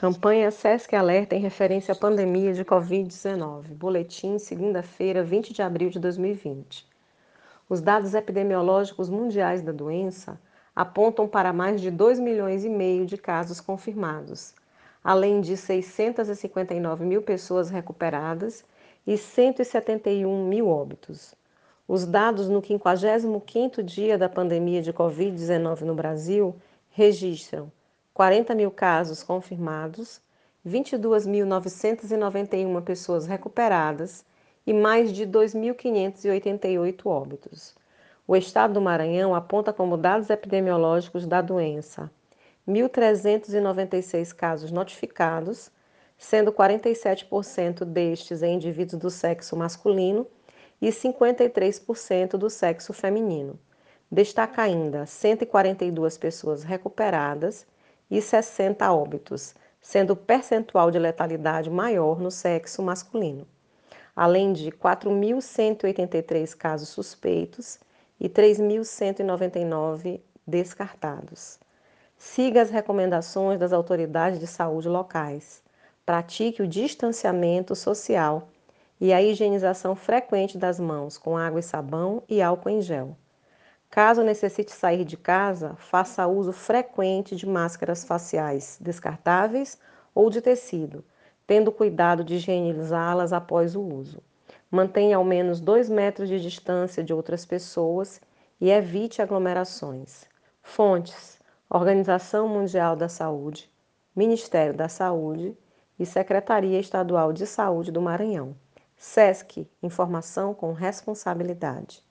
Campanha SESC Alerta em referência à pandemia de Covid-19. Boletim, segunda-feira, 20 de abril de 2020. Os dados epidemiológicos mundiais da doença apontam para mais de 2 milhões e meio de casos confirmados, além de 659 mil pessoas recuperadas e 171 mil óbitos. Os dados no 55º dia da pandemia de Covid-19 no Brasil registram 40 mil casos confirmados, 22.991 pessoas recuperadas e mais de 2.588 óbitos. O estado do Maranhão aponta como dados epidemiológicos da doença 1.396 casos notificados, sendo 47% destes em indivíduos do sexo masculino e 53% do sexo feminino. Destaca ainda 142 pessoas recuperadas e 60 óbitos, sendo o percentual de letalidade maior no sexo masculino, além de 4.183 casos suspeitos e 3.199 descartados. Siga as recomendações das autoridades de saúde locais. Pratique o distanciamento social e a higienização frequente das mãos com água e sabão e álcool em gel. Caso necessite sair de casa, faça uso frequente de máscaras faciais descartáveis ou de tecido, tendo cuidado de higienizá-las após o uso. Mantenha ao menos 2 metros de distância de outras pessoas e evite aglomerações. Fontes: Organização Mundial da Saúde, Ministério da Saúde e Secretaria Estadual de Saúde do Maranhão. SESC Informação com Responsabilidade.